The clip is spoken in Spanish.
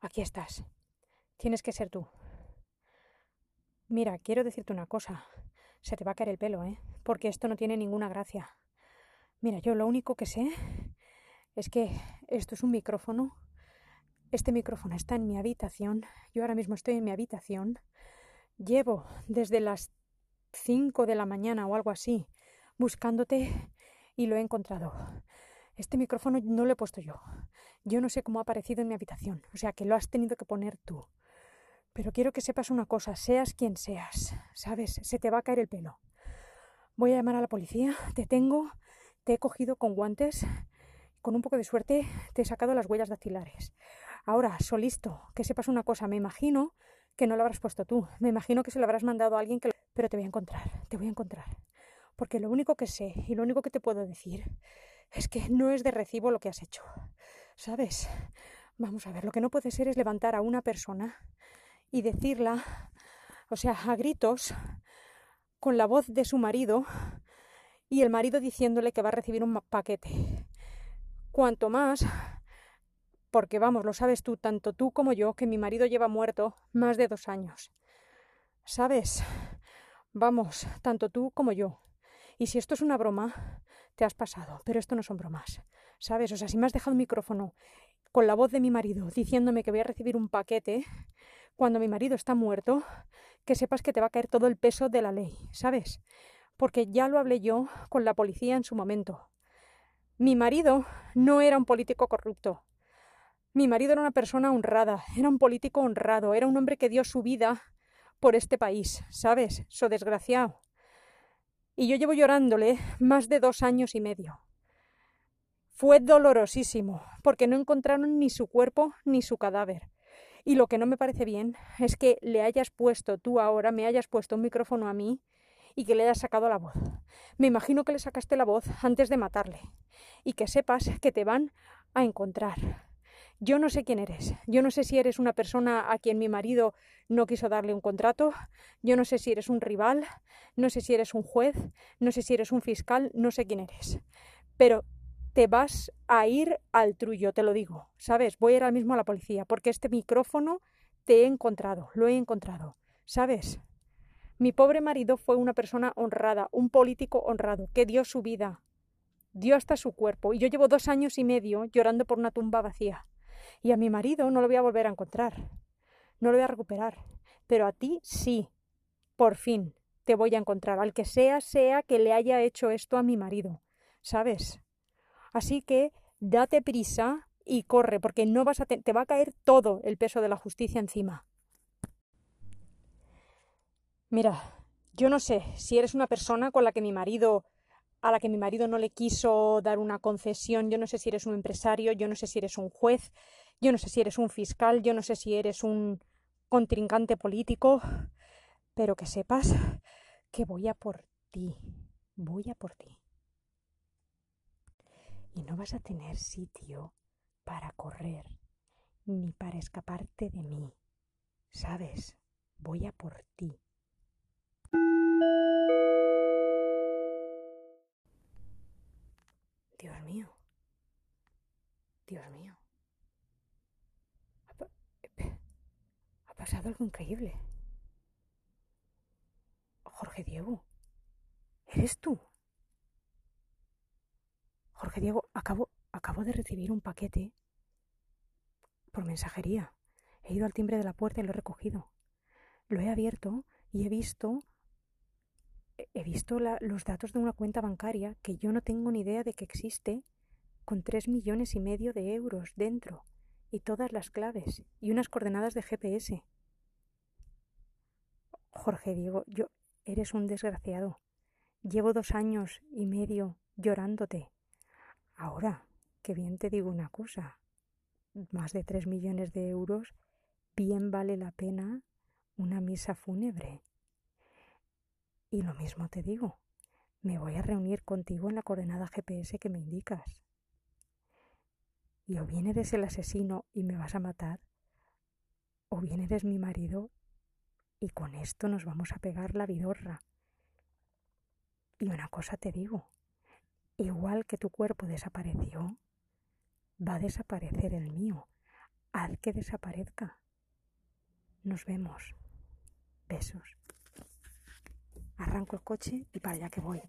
Aquí estás. Tienes que ser tú. Mira, quiero decirte una cosa. Se te va a caer el pelo, ¿eh? Porque esto no tiene ninguna gracia. Mira, yo lo único que sé es que esto es un micrófono. Este micrófono está en mi habitación. Yo ahora mismo estoy en mi habitación. Llevo desde las 5 de la mañana o algo así buscándote y lo he encontrado. Este micrófono no lo he puesto yo. Yo no sé cómo ha aparecido en mi habitación, o sea que lo has tenido que poner tú. Pero quiero que sepas una cosa, seas quien seas, ¿sabes? Se te va a caer el pelo. Voy a llamar a la policía, te tengo, te he cogido con guantes, con un poco de suerte te he sacado las huellas dactilares. Ahora, solisto, que sepas una cosa, me imagino que no lo habrás puesto tú, me imagino que se lo habrás mandado a alguien que... Pero te voy a encontrar, te voy a encontrar. Porque lo único que sé y lo único que te puedo decir es que no es de recibo lo que has hecho. ¿Sabes? Vamos a ver, lo que no puede ser es levantar a una persona y decirla, o sea, a gritos, con la voz de su marido y el marido diciéndole que va a recibir un paquete. Cuanto más, porque vamos, lo sabes tú, tanto tú como yo, que mi marido lleva muerto más de dos años. ¿Sabes? Vamos, tanto tú como yo. Y si esto es una broma, te has pasado, pero esto no son bromas, ¿sabes? O sea, si me has dejado un micrófono con la voz de mi marido diciéndome que voy a recibir un paquete cuando mi marido está muerto, que sepas que te va a caer todo el peso de la ley, ¿sabes? Porque ya lo hablé yo con la policía en su momento. Mi marido no era un político corrupto. Mi marido era una persona honrada, era un político honrado, era un hombre que dio su vida por este país, ¿sabes? So desgraciado y yo llevo llorándole más de dos años y medio. Fue dolorosísimo, porque no encontraron ni su cuerpo ni su cadáver. Y lo que no me parece bien es que le hayas puesto tú ahora, me hayas puesto un micrófono a mí y que le hayas sacado la voz. Me imagino que le sacaste la voz antes de matarle y que sepas que te van a encontrar. Yo no sé quién eres. Yo no sé si eres una persona a quien mi marido no quiso darle un contrato. Yo no sé si eres un rival. No sé si eres un juez. No sé si eres un fiscal. No sé quién eres. Pero te vas a ir al trullo, te lo digo. ¿Sabes? Voy a ir ahora mismo a la policía porque este micrófono te he encontrado. Lo he encontrado. ¿Sabes? Mi pobre marido fue una persona honrada, un político honrado, que dio su vida, dio hasta su cuerpo, y yo llevo dos años y medio llorando por una tumba vacía. Y a mi marido no lo voy a volver a encontrar, no lo voy a recuperar, pero a ti sí, por fin te voy a encontrar, al que sea, sea que le haya hecho esto a mi marido, ¿sabes? Así que date prisa y corre, porque no vas a te, te va a caer todo el peso de la justicia encima. Mira, yo no sé si eres una persona con la que mi marido a la que mi marido no le quiso dar una concesión, yo no sé si eres un empresario, yo no sé si eres un juez, yo no sé si eres un fiscal, yo no sé si eres un contrincante político, pero que sepas que voy a por ti, voy a por ti. Y no vas a tener sitio para correr, ni para escaparte de mí. ¿Sabes? Voy a por ti. Pasado algo increíble. Jorge Diego, ¿eres tú? Jorge Diego, acabo, acabo de recibir un paquete por mensajería. He ido al timbre de la puerta y lo he recogido. Lo he abierto y he visto he visto los datos de una cuenta bancaria que yo no tengo ni idea de que existe, con tres millones y medio de euros dentro y todas las claves y unas coordenadas de GPS. Jorge Diego, yo eres un desgraciado. Llevo dos años y medio llorándote. Ahora, que bien te digo una cosa. Más de tres millones de euros, bien vale la pena una misa fúnebre. Y lo mismo te digo, me voy a reunir contigo en la coordenada GPS que me indicas y o bien eres el asesino y me vas a matar, o bien eres mi marido y con esto nos vamos a pegar la vidorra. Y una cosa te digo, igual que tu cuerpo desapareció, va a desaparecer el mío. Haz que desaparezca. Nos vemos. Besos. Arranco el coche y para allá que voy.